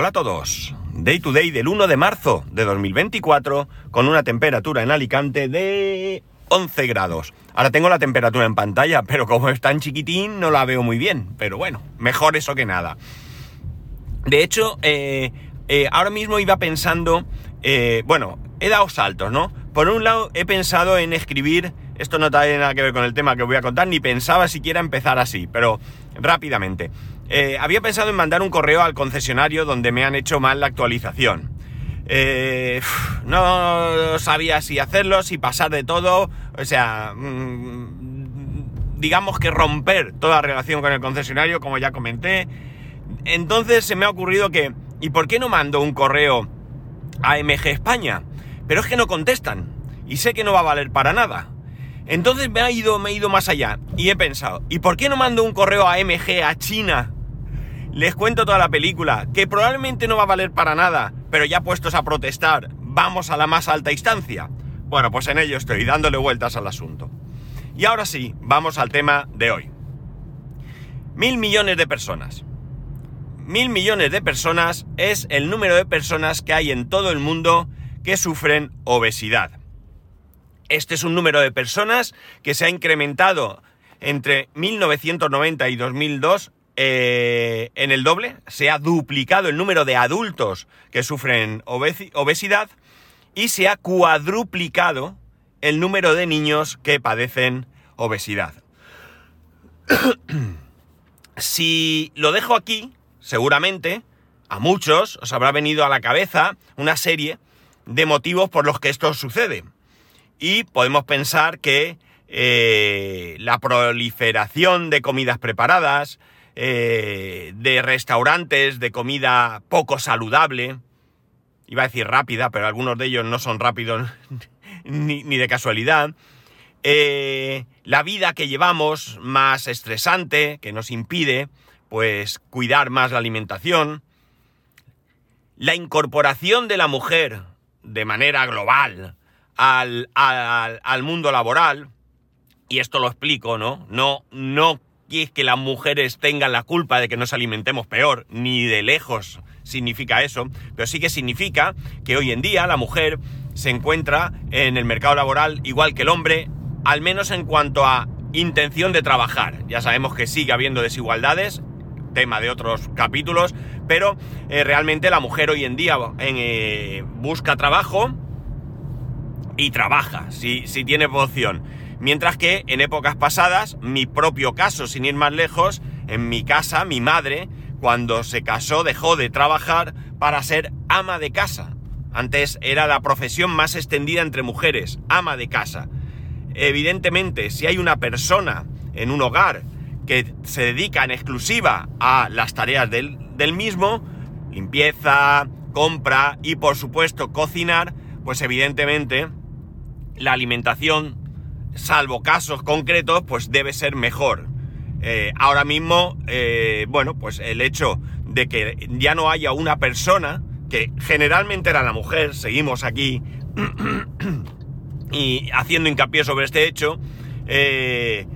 Hola a todos. Day to day del 1 de marzo de 2024 con una temperatura en Alicante de 11 grados. Ahora tengo la temperatura en pantalla, pero como es tan chiquitín no la veo muy bien. Pero bueno, mejor eso que nada. De hecho, eh, eh, ahora mismo iba pensando, eh, bueno, he dado saltos, ¿no? Por un lado he pensado en escribir, esto no tiene nada que ver con el tema que voy a contar, ni pensaba siquiera empezar así, pero rápidamente. Eh, había pensado en mandar un correo al concesionario donde me han hecho mal la actualización. Eh, no sabía si hacerlo, si pasar de todo, o sea, mm, digamos que romper toda relación con el concesionario, como ya comenté. Entonces se me ha ocurrido que, ¿y por qué no mando un correo a MG España? Pero es que no contestan, y sé que no va a valer para nada. Entonces me ha ido, me he ido más allá, y he pensado, ¿y por qué no mando un correo a MG a China? Les cuento toda la película, que probablemente no va a valer para nada, pero ya puestos a protestar, vamos a la más alta instancia. Bueno, pues en ello estoy, dándole vueltas al asunto. Y ahora sí, vamos al tema de hoy. Mil millones de personas. Mil millones de personas es el número de personas que hay en todo el mundo que sufren obesidad. Este es un número de personas que se ha incrementado entre 1990 y 2002 eh, en el doble, se ha duplicado el número de adultos que sufren obesidad y se ha cuadruplicado el número de niños que padecen obesidad. si lo dejo aquí, seguramente a muchos os habrá venido a la cabeza una serie de motivos por los que esto sucede. Y podemos pensar que eh, la proliferación de comidas preparadas, eh, de restaurantes de comida poco saludable. Iba a decir rápida, pero algunos de ellos no son rápidos ni, de casualidad. Eh, la vida que llevamos más estresante, que nos impide, pues, cuidar más la alimentación. La incorporación de la mujer de manera global al, al, al mundo laboral. Y esto lo explico, ¿no? No, no y es que las mujeres tengan la culpa de que nos alimentemos peor, ni de lejos significa eso, pero sí que significa que hoy en día la mujer se encuentra en el mercado laboral igual que el hombre, al menos en cuanto a intención de trabajar. Ya sabemos que sigue habiendo desigualdades, tema de otros capítulos, pero eh, realmente la mujer hoy en día eh, busca trabajo y trabaja, si, si tiene opción. Mientras que en épocas pasadas, mi propio caso, sin ir más lejos, en mi casa, mi madre, cuando se casó, dejó de trabajar para ser ama de casa. Antes era la profesión más extendida entre mujeres, ama de casa. Evidentemente, si hay una persona en un hogar que se dedica en exclusiva a las tareas del, del mismo, limpieza, compra y por supuesto cocinar, pues evidentemente la alimentación salvo casos concretos, pues debe ser mejor. Eh, ahora mismo, eh, bueno, pues el hecho de que ya no haya una persona, que generalmente era la mujer, seguimos aquí y haciendo hincapié sobre este hecho, eh,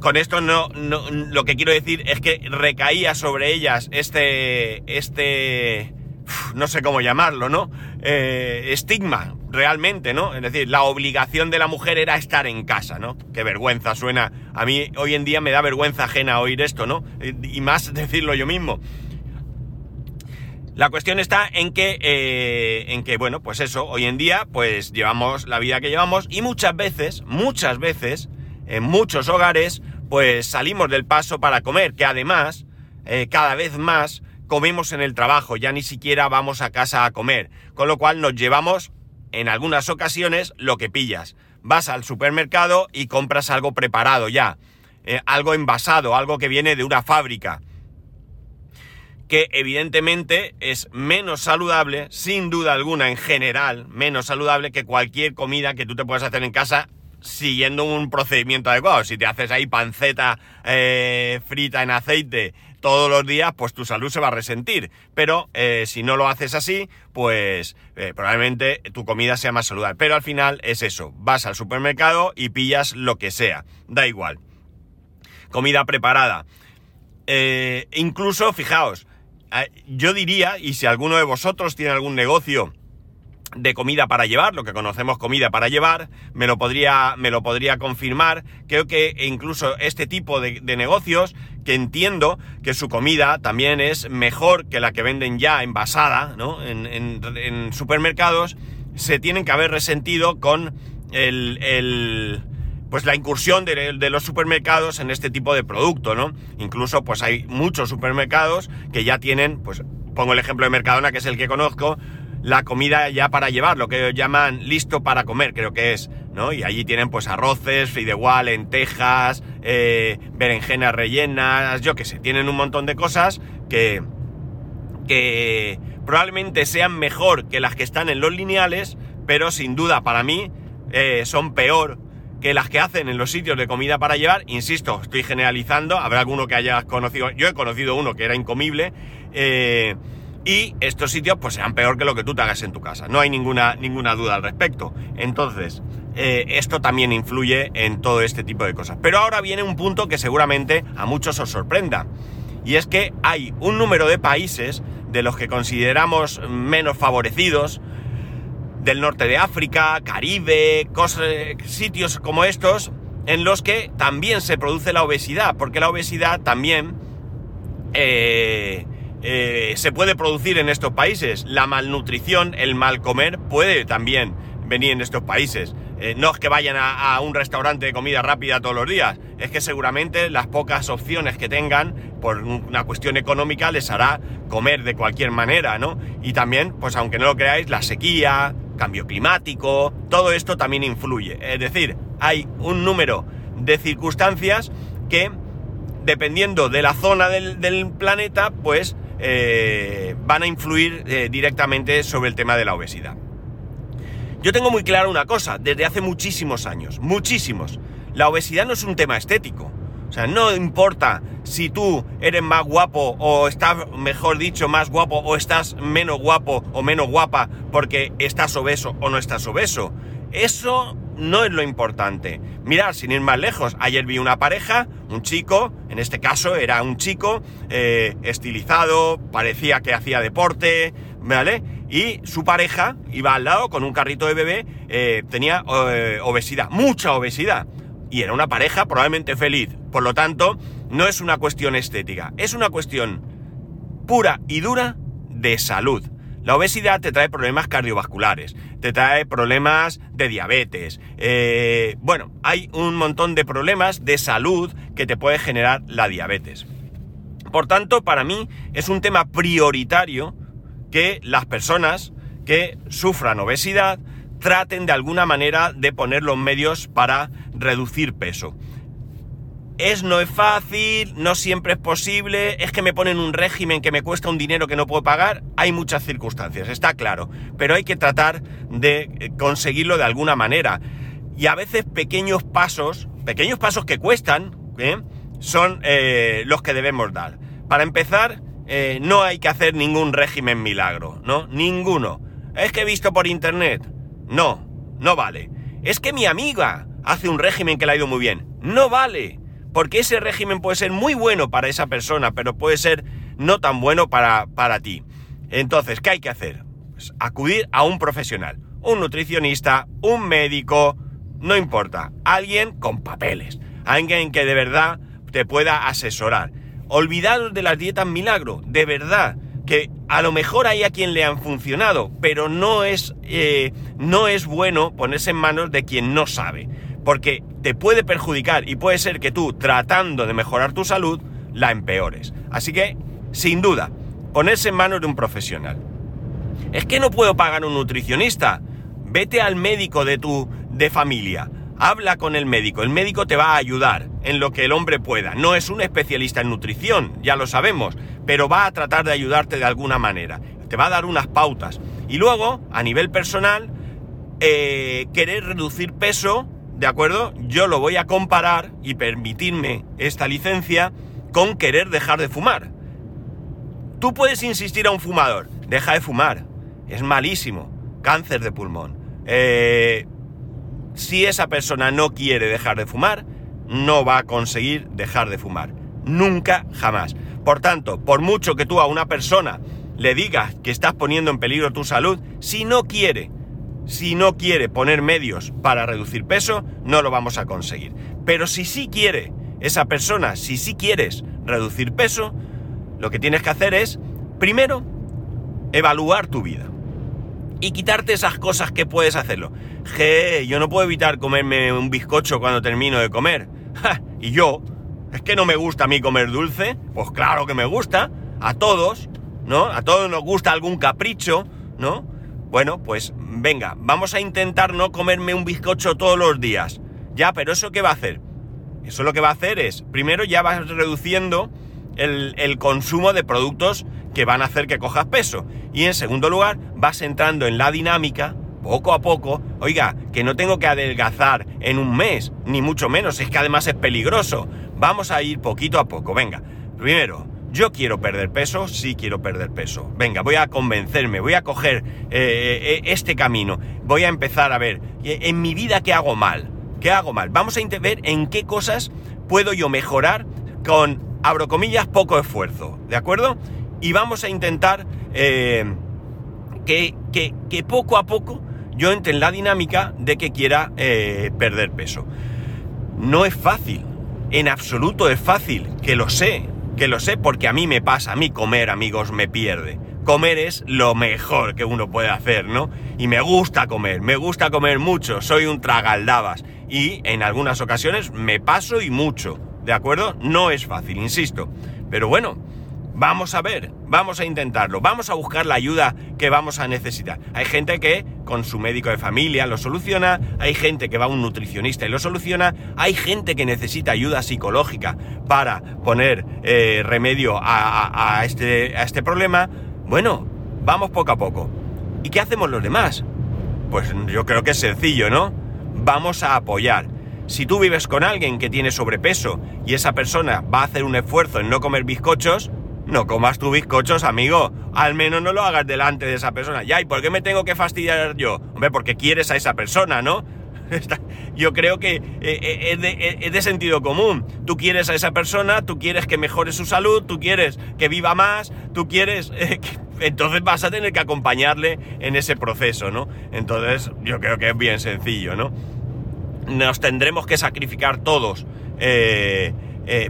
con esto no, no, lo que quiero decir es que recaía sobre ellas este, este, no sé cómo llamarlo, ¿no? estigma, realmente, ¿no? Es decir, la obligación de la mujer era estar en casa, ¿no? Qué vergüenza suena. A mí hoy en día me da vergüenza ajena oír esto, ¿no? Y más decirlo yo mismo. La cuestión está en que, eh, en que, bueno, pues eso, hoy en día, pues llevamos la vida que llevamos y muchas veces, muchas veces, en muchos hogares, pues salimos del paso para comer, que además, eh, cada vez más, comemos en el trabajo, ya ni siquiera vamos a casa a comer, con lo cual nos llevamos en algunas ocasiones lo que pillas. Vas al supermercado y compras algo preparado ya, eh, algo envasado, algo que viene de una fábrica, que evidentemente es menos saludable, sin duda alguna en general, menos saludable que cualquier comida que tú te puedas hacer en casa siguiendo un procedimiento adecuado. Si te haces ahí panceta eh, frita en aceite todos los días, pues tu salud se va a resentir. Pero eh, si no lo haces así, pues eh, probablemente tu comida sea más saludable. Pero al final es eso, vas al supermercado y pillas lo que sea, da igual. Comida preparada. incluso, fijaos, yo diría, y si alguno de vosotros tiene algún negocio de comida para llevar, lo que conocemos comida para llevar, me lo podría, me lo podría confirmar. Creo que incluso este tipo de, negocios, que entiendo que su comida también es mejor que la que venden ya envasada, ¿no? En, supermercados, se tienen que haber resentido con el, pues la incursión de, de, los supermercados en este tipo de producto, ¿no? Incluso, pues hay muchos supermercados que ya tienen, pues pongo el ejemplo de Mercadona, que es el que conozco, la comida ya para llevar, lo que llaman listo para comer, creo que es, Y allí tienen pues arroces, fideuá, lentejas, eh, berenjenas rellenas, yo qué sé, tienen un montón de cosas que, que probablemente sean mejor que las que están en los lineales, pero sin duda para mí eh, son peor que las que hacen en los sitios de comida para llevar. Insisto, estoy generalizando, habrá alguno que hayas conocido, yo he conocido uno que era incomible. Eh, y estos sitios pues serán peor que lo que tú te hagas en tu casa. No hay ninguna, ninguna duda al respecto. Entonces, eh, esto también influye en todo este tipo de cosas. Pero ahora viene un punto que seguramente a muchos os sorprenda. Y es que hay un número de países de los que consideramos menos favorecidos, del norte de África, Caribe, sitios como estos, en los que también se produce la obesidad, porque la obesidad también eh, eh, se puede producir en estos países. La malnutrición, el mal comer puede también venir en estos países. Eh, no es que vayan a, un restaurante de comida rápida todos los días, es que seguramente las pocas opciones que tengan por una cuestión económica les hará comer de cualquier manera, ¿no? Y también, pues aunque no lo creáis, la sequía, cambio climático, todo esto también influye. Es decir, hay un número de circunstancias que, dependiendo de la zona del, del planeta, pues eh, van a influir eh, directamente sobre el tema de la obesidad. Yo tengo muy claro una cosa, desde hace muchísimos años, muchísimos, la obesidad no es un tema estético. O sea, no importa si tú eres más guapo o estás, mejor dicho, más guapo o estás menos guapo o menos guapa porque estás obeso o no estás obeso. Eso no es lo importante. Mirad, sin ir más lejos, ayer vi una pareja, un chico, en este caso era un chico eh, estilizado, parecía que hacía deporte, ¿vale? Y su pareja iba al lado con un carrito de bebé, eh, tenía eh, obesidad, mucha obesidad. Y era una pareja probablemente feliz. Por lo tanto, no es una cuestión estética, es una cuestión pura y dura de salud. La obesidad te trae problemas cardiovasculares, te trae problemas de diabetes. Eh, bueno, hay un montón de problemas de salud que te puede generar la diabetes. Por tanto, para mí es un tema prioritario que las personas que sufran obesidad traten de alguna manera de poner los medios para reducir peso. Es no es fácil, no siempre es posible, es que me ponen un régimen que me cuesta un dinero que no puedo pagar, hay muchas circunstancias, está claro, pero hay que tratar de eh, conseguirlo de alguna manera. Y a veces pequeños pasos, pequeños pasos que cuestan, ¿eh? son eh, los que debemos dar. Para empezar, no hay que hacer ningún régimen milagro, ¿no? Ninguno. Es que he visto por internet. No, no vale. Es que mi amiga hace un régimen que le ha ido muy bien. No vale porque ese régimen puede ser muy bueno para esa persona, pero puede ser no tan bueno para, para ti. Entonces, ¿qué hay que hacer? Pues acudir a un profesional, un nutricionista, un médico, no importa, alguien con papeles, alguien que de verdad te pueda asesorar. Olvidados de las dietas milagro, de verdad, que a lo mejor hay a quien le han funcionado, pero no es, eh, no es bueno ponerse en manos de quien no sabe porque te puede perjudicar y puede ser que tú, tratando de mejorar tu salud, la empeores. Así que, sin duda, ponerse en manos de un profesional. Es que no puedo pagar un nutricionista. Vete al médico de tu de familia. Habla con el médico. El médico te va a ayudar en lo que el hombre pueda. No es un especialista en nutrición, ya lo sabemos, pero va a tratar de ayudarte de alguna manera. Te va a dar unas pautas. Y luego, a nivel personal, eh, querer reducir peso ¿de acuerdo? Yo lo voy a comparar y permitirme esta licencia con querer dejar de fumar. Tú puedes insistir a un fumador, deja de fumar, es malísimo, cáncer de pulmón. Eh, si esa persona no quiere dejar de fumar, no va a conseguir dejar de fumar. Nunca, jamás. Por tanto, por mucho que tú a una persona le digas que estás poniendo en peligro tu salud, si no quiere, si no quiere poner medios para reducir peso, no lo vamos a conseguir. Pero si sí quiere esa persona, si sí quieres reducir peso, lo que tienes que hacer es, primero, evaluar tu vida. Y quitarte esas cosas que puedes hacerlo. Je, yo no puedo evitar comerme un bizcocho cuando termino de comer. y yo, ¿es que no me gusta a mí comer dulce? Pues claro que me gusta. A todos, ¿no? A todos nos gusta algún capricho, ¿no? Bueno, pues venga, vamos a intentar no comerme un bizcocho todos los días. Ya, pero ¿eso qué va a hacer? Eso lo que va a hacer es, primero ya vas reduciendo el, consumo de productos que van a hacer que cojas peso. Y en segundo lugar, vas entrando en la dinámica, poco a poco, oiga, que no tengo que adelgazar en un mes, ni mucho menos, es que además es peligroso. Vamos a ir poquito a poco, venga. Primero, yo quiero perder peso, sí quiero perder peso. Venga, voy a convencerme, voy a coger eh, eh, este camino, voy a empezar a ver eh, en mi vida qué hago mal, qué hago mal. Vamos a ver en qué cosas puedo yo mejorar con, abro comillas, poco esfuerzo, ¿de acuerdo? y vamos a intentar eh, que, que, poco a poco yo entre en la dinámica de que quiera eh, perder peso. No es fácil, en absoluto es fácil, que lo sé, que lo sé porque a mí me pasa, a mí comer, amigos, me pierde. Comer es lo mejor que uno puede hacer, ¿no? Y me gusta comer, me gusta comer mucho, soy un tragaldabas y en algunas ocasiones me paso y mucho, ¿de acuerdo? No es fácil, insisto. Pero bueno, Vamos a ver, vamos a intentarlo, vamos a buscar la ayuda que vamos a necesitar. Hay gente que con su médico de familia lo soluciona, hay gente que va a un nutricionista y lo soluciona, hay gente que necesita ayuda psicológica para poner eh, remedio a, este, a este problema. Bueno, vamos poco a poco. ¿Y qué hacemos los demás? Pues yo creo que es sencillo, ¿no? Vamos a apoyar. Si tú vives con alguien que tiene sobrepeso y esa persona va a hacer un esfuerzo en no comer bizcochos, no comas tu bizcochos, amigo. Al menos no lo hagas delante de esa persona. Ya, ¿y por qué me tengo que fastidiar yo? Hombre, porque quieres a esa persona, ¿no? Yo creo que eh, eh, eh, es de, sentido común. Tú quieres a esa persona, tú quieres que mejore su salud, tú quieres que viva más, tú quieres... entonces vas a tener que acompañarle en ese proceso, ¿no? Entonces yo creo que es bien sencillo, ¿no? Nos tendremos que sacrificar todos.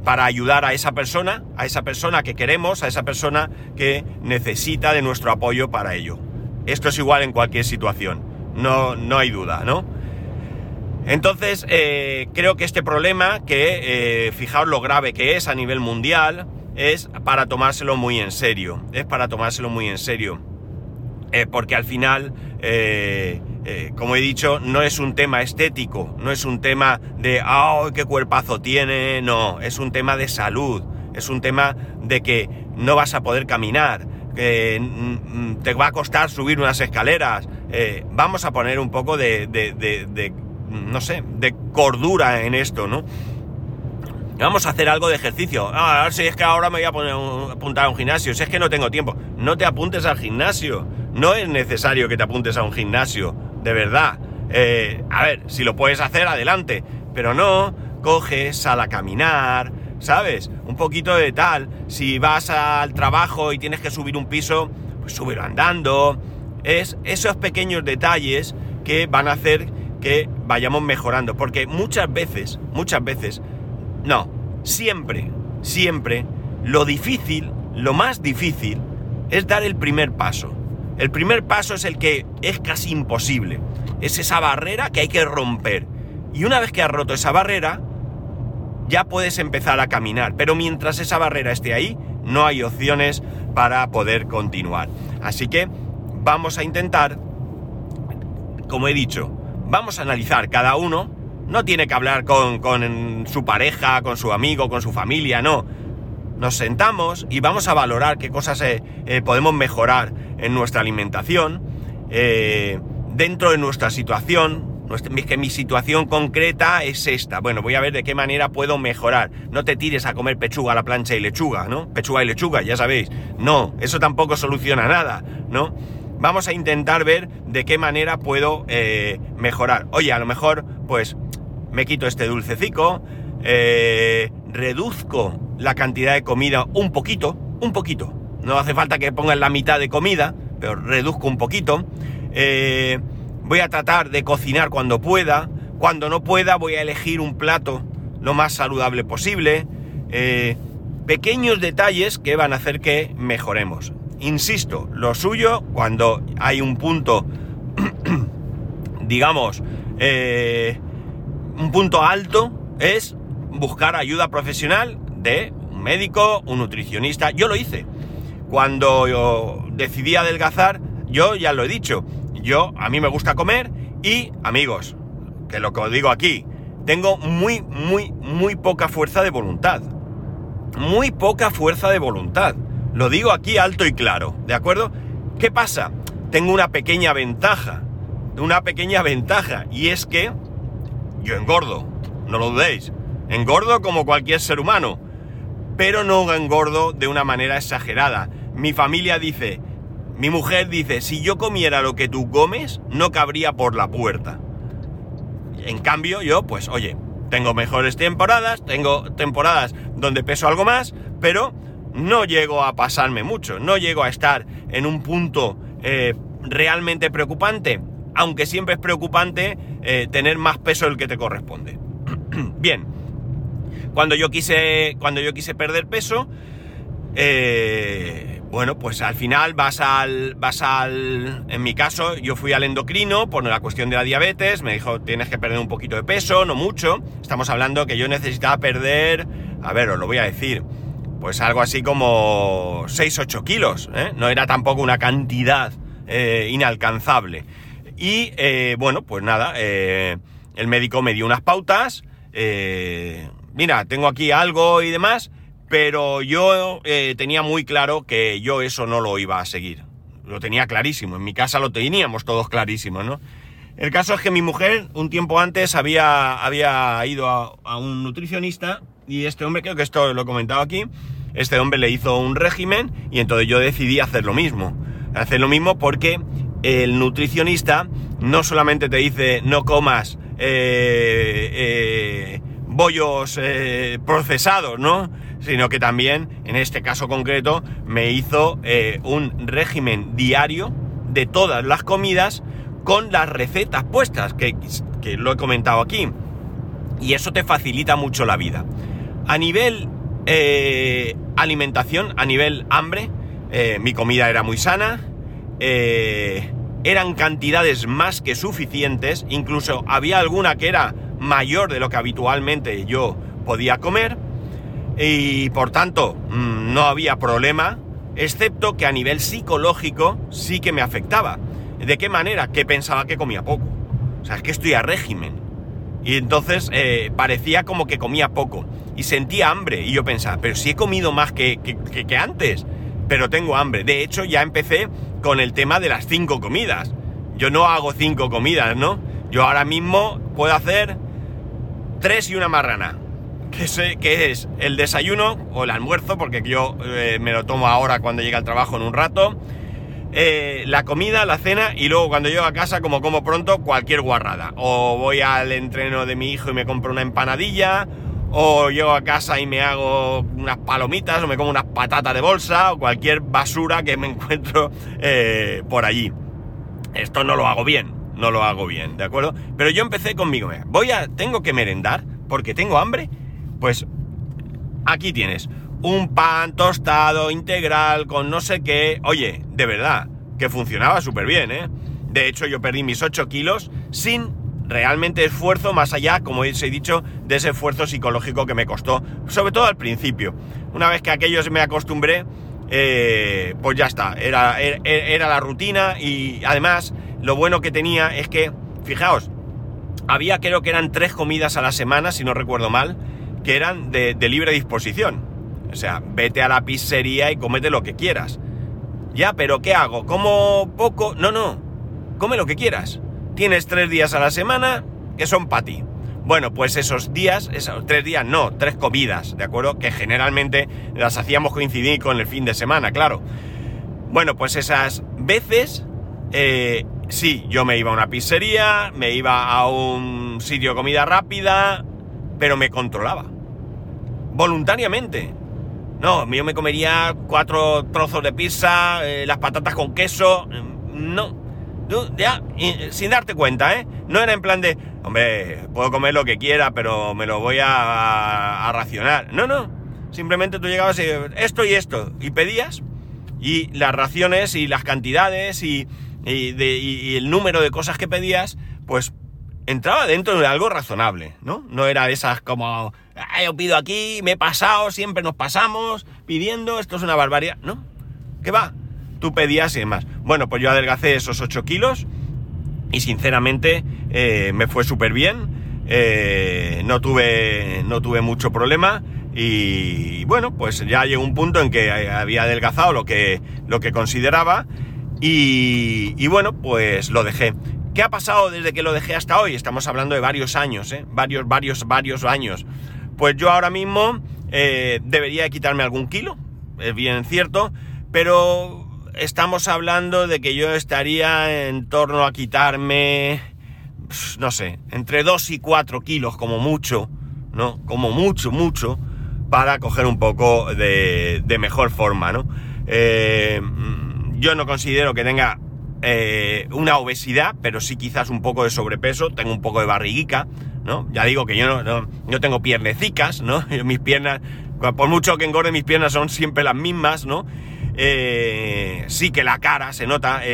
Para ayudar a esa persona, a esa persona que queremos, a esa persona que necesita de nuestro apoyo para ello. Esto es igual en cualquier situación, no, no hay duda, ¿no? Entonces, eh, creo que este problema, que eh, fijaos lo grave que es a nivel mundial, es para tomárselo muy en serio, es para tomárselo muy en serio. porque al final eh, como he dicho, no es un tema estético, no es un tema de, ¡ay, qué cuerpazo tiene! No, es un tema de salud, es un tema de que no vas a poder caminar, que mm, mm, te va a costar subir unas escaleras. Eh, vamos a poner un poco de, de, no sé, de cordura en esto, ¿no? Vamos a hacer algo de ejercicio. Ah, si es que ahora me voy a poner apuntar a un gimnasio, si es que no tengo tiempo. No te apuntes al gimnasio. No es necesario que te apuntes a un gimnasio de verdad. Eh, a ver, si lo puedes hacer, adelante. Pero no, coges, sal a caminar, ¿sabes? Un poquito de tal. Si vas al trabajo y tienes que subir un piso, pues súbelo andando. Es esos pequeños detalles que van a hacer que vayamos mejorando. Porque muchas veces, muchas veces, no, siempre, siempre, lo difícil, lo más difícil, es dar el primer paso. El primer paso es el que es casi imposible. Es esa barrera que hay que romper. Y una vez que has roto esa barrera, ya puedes empezar a caminar. Pero mientras esa barrera esté ahí, no hay opciones para poder continuar. Así que vamos a intentar, como he dicho, vamos a analizar cada uno. No tiene que hablar con, su pareja, con su amigo, con su familia, no nos sentamos y vamos a valorar qué cosas eh, eh, podemos mejorar en nuestra alimentación, eh, dentro de nuestra situación, que mi situación concreta es esta. Bueno, voy a ver de qué manera puedo mejorar. No te tires a comer pechuga a la plancha y lechuga, ¿no? Pechuga y lechuga, ya sabéis. No, eso tampoco soluciona nada, ¿no? Vamos a intentar ver de qué manera puedo mejorar. Oye, a lo mejor, pues, me quito este dulcecico, reduzco la cantidad de comida un poquito, un poquito. No hace falta que pongas la mitad de comida, pero reduzco un poquito. Eh, voy a tratar de cocinar cuando pueda. Cuando no pueda voy a elegir un plato lo más saludable posible. Eh, pequeños detalles que van a hacer que mejoremos. Insisto, lo suyo cuando hay un punto, digamos, eh, un punto alto es buscar ayuda profesional de un médico, un nutricionista. Yo lo hice. Cuando yo decidí adelgazar, yo ya lo he dicho, yo a mí me gusta comer y amigos, que lo que os digo aquí, tengo muy, muy, muy poca fuerza de voluntad. Muy poca fuerza de voluntad. Lo digo aquí alto y claro, ¿de acuerdo? ¿Qué pasa? Tengo una pequeña ventaja. Una pequeña ventaja. Y es que yo engordo. No lo dudéis. Engordo como cualquier ser humano. Pero no engordo de una manera exagerada. Mi familia dice, mi mujer dice, si yo comiera lo que tú comes, no cabría por la puerta. En cambio, yo, pues, oye, tengo mejores temporadas, tengo temporadas donde peso algo más, pero no llego a pasarme mucho, no llego a estar en un punto eh, realmente preocupante, aunque siempre es preocupante eh, tener más peso del que te corresponde. Bien, cuando yo quise, cuando yo quise perder peso, eh, bueno, pues al final vas al, vas al, en mi caso, yo fui al endocrino por la cuestión de la diabetes, me dijo, tienes que perder un poquito de peso, no mucho, estamos hablando que yo necesitaba perder, a ver, os lo voy a decir, pues algo así como 6-8 kilos, ¿eh? no era tampoco una cantidad eh, inalcanzable. Y eh, bueno, pues nada, el médico me dio unas pautas, mira, tengo aquí algo y demás, pero yo eh, tenía muy claro que yo eso no lo iba a seguir. Lo tenía clarísimo, en mi casa lo teníamos todos clarísimo, ¿no? El caso es que mi mujer un tiempo antes había, había ido a, un nutricionista y este hombre, creo que esto lo he comentado aquí, este hombre le hizo un régimen y entonces yo decidí hacer lo mismo. Hacer lo mismo porque el nutricionista no solamente te dice no comas eh, eh, bollos procesados, ¿no? sino que también, en este caso concreto, me hizo eh, un régimen diario de todas las comidas con las recetas puestas, que, lo he comentado aquí. Y eso te facilita mucho la vida. A nivel eh, alimentación, a nivel hambre, eh, mi comida era muy sana, eran cantidades más que suficientes, incluso había alguna que era mayor de lo que habitualmente yo podía comer y por tanto mm, no había problema, excepto que a nivel psicológico sí que me afectaba. ¿De qué manera? Que pensaba que comía poco. O sea, es que estoy a régimen. Y entonces eh, parecía como que comía poco. Y sentía hambre. Y yo pensaba, pero si he comido más que, que, antes. Pero tengo hambre. De hecho, ya empecé con el tema de las cinco comidas. Yo no hago cinco comidas, ¿no? Yo ahora mismo puedo hacer tres y una marrana que, es el desayuno o el almuerzo, porque yo eh, me lo tomo ahora cuando llega al trabajo en un rato, eh, la comida, la cena y luego cuando llego a casa, como como pronto, cualquier guarrada. O voy al entreno de mi hijo y me compro una empanadilla, o llego a casa y me hago unas palomitas, o me como unas patatas de bolsa, o cualquier basura que me encuentro eh, por allí. Esto no lo hago bien, no lo hago bien, ¿de acuerdo? Pero yo empecé conmigo, voy a, tengo que merendar porque tengo hambre pues aquí tienes un pan tostado integral con no sé qué. Oye, de verdad, que funcionaba súper bien, ¿eh? De hecho, yo perdí mis 8 kilos sin realmente esfuerzo, más allá, como os he dicho, de ese esfuerzo psicológico que me costó, sobre todo al principio. Una vez que aquello se me acostumbré, eh, pues ya está, era, era la rutina y además lo bueno que tenía es que, fijaos, había creo que eran tres comidas a la semana, si no recuerdo mal, que eran de, libre disposición. O sea, vete a la pizzería y comete lo que quieras. Ya, pero ¿qué hago? ¿Como poco? No, no. Come lo que quieras. Tienes tres días a la semana que son para ti. Bueno, pues esos días, esos tres días, no, tres comidas, ¿de acuerdo? Que generalmente las hacíamos coincidir con el fin de semana, claro. Bueno, pues esas veces, eh, sí, yo me iba a una pizzería, me iba a un sitio de comida rápida, pero me controlaba. Voluntariamente. No, yo me comería cuatro trozos de pizza, eh, las patatas con queso. mm, No. Ya, y- sin darte cuenta, ¿eh? No era en plan de, hombre, puedo comer lo que quiera, pero me lo voy a, a- a racionar. No, no. Simplemente tú llegabas y esto y esto. Y pedías. Y las raciones y las cantidades y, y el número de cosas que pedías, pues entraba dentro de algo razonable, ¿no? No era esas como, "Ah, yo pido aquí, me he pasado, siempre nos pasamos pidiendo, esto es una barbaridad. No, ¿qué va? Tú pedías y demás. Bueno, pues yo adelgacé esos 8 kilos y sinceramente eh, me fue súper bien. Eh, no, tuve, no tuve mucho problema y bueno, pues ya llegó un punto en que había adelgazado lo que, lo que consideraba y, bueno, pues lo dejé. ¿Qué ha pasado desde que lo dejé hasta hoy? Estamos hablando de varios años, ¿eh? Varios, varios, varios años. Pues yo ahora mismo eh, debería de quitarme algún kilo, es bien cierto, pero estamos hablando de que yo estaría en torno a quitarme, no sé, entre 2 y 4 kilos como mucho, ¿no? Como mucho, mucho, para coger un poco de, de mejor forma, ¿no? Eh, mm, yo no considero que tenga eh, una obesidad, pero sí quizás un poco de sobrepeso, tengo un poco de barriguica, ¿no? Ya digo que yo no, no, no tengo piernecicas, ¿no? Mis piernas, por mucho que engorde mis piernas son siempre las mismas, ¿no? Eh, sí que la cara se nota. eh,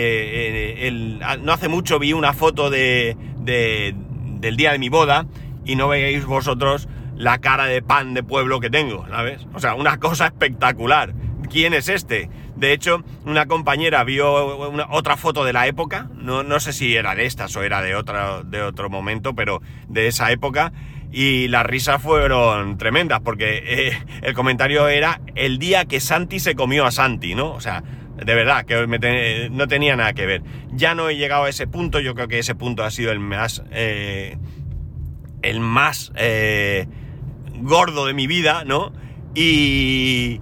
eh, el- no hace mucho vi una foto de, de- del día de mi boda y no veáis vosotros la cara de pan de pueblo que tengo, ¿sabes? O sea, una cosa espectacular. ¿Quién es este? De hecho, una compañera vio una- otra foto de la época, no, no sé si era de estas o era de, otra, de otro momento, pero de esa época, y las risas fueron tremendas, porque eh, el comentario era el día que Santi se comió a Santi, ¿no? O sea, de verdad, que no tenía nada que ver. Ya no he llegado a ese punto, yo creo que ese punto ha sido el más... eh, el más eh, gordo de mi vida, ¿no? Y,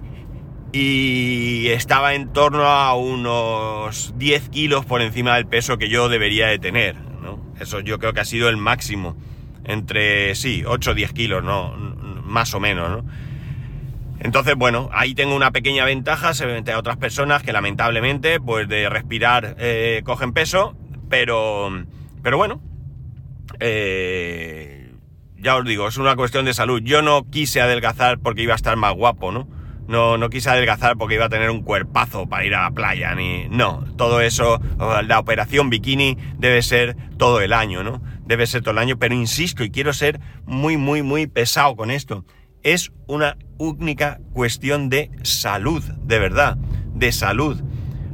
y estaba en torno a unos 10 kilos por encima del peso que yo debería de tener, ¿no? Eso yo creo que ha sido el máximo. Entre, sí, 8 o 10 kilos, ¿no? Más o menos, ¿no? Entonces, bueno, ahí tengo una pequeña ventaja frente a otras personas que lamentablemente, pues de respirar, eh, cogen peso, pero, pero bueno, eh, ya os digo, es una cuestión de salud. Yo no quise adelgazar porque iba a estar más guapo, ¿no? No, no quise adelgazar porque iba a tener un cuerpazo para ir a la playa, ni... No, todo eso, la operación bikini debe ser todo el año, ¿no? Debe ser todo el año, pero insisto, y quiero ser muy, muy, muy pesado con esto. Es una única cuestión de salud, de verdad, de salud.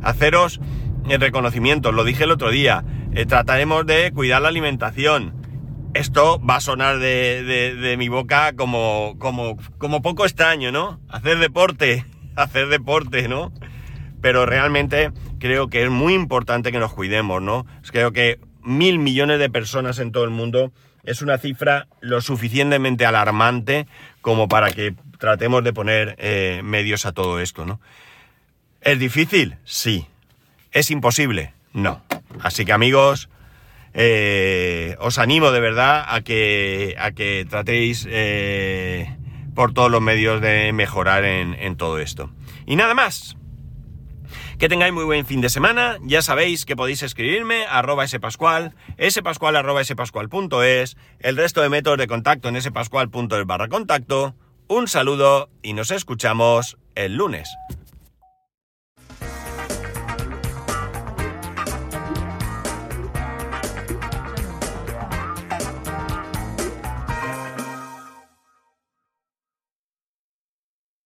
Haceros el reconocimiento, lo dije el otro día, eh, trataremos de cuidar la alimentación. Esto va a sonar de, mi boca como poco extraño, ¿no? Hacer deporte, hacer deporte, ¿no? Pero realmente creo que es muy importante que nos cuidemos, ¿no? Creo que mil millones de personas en todo el mundo es una cifra lo suficientemente alarmante como para que tratemos de poner eh, medios a todo esto, ¿no? ¿Es difícil? Sí. ¿Es imposible? No. Así que amigos, eh, os animo de verdad a que, a que tratéis eh, por todos los medios de mejorar en, todo esto. Y nada más. Que tengáis muy buen fin de semana. Ya sabéis que podéis escribirme arroba spascual, spascual arroba el resto de métodos de contacto en spascual.es barra contacto. Un saludo y nos escuchamos el lunes.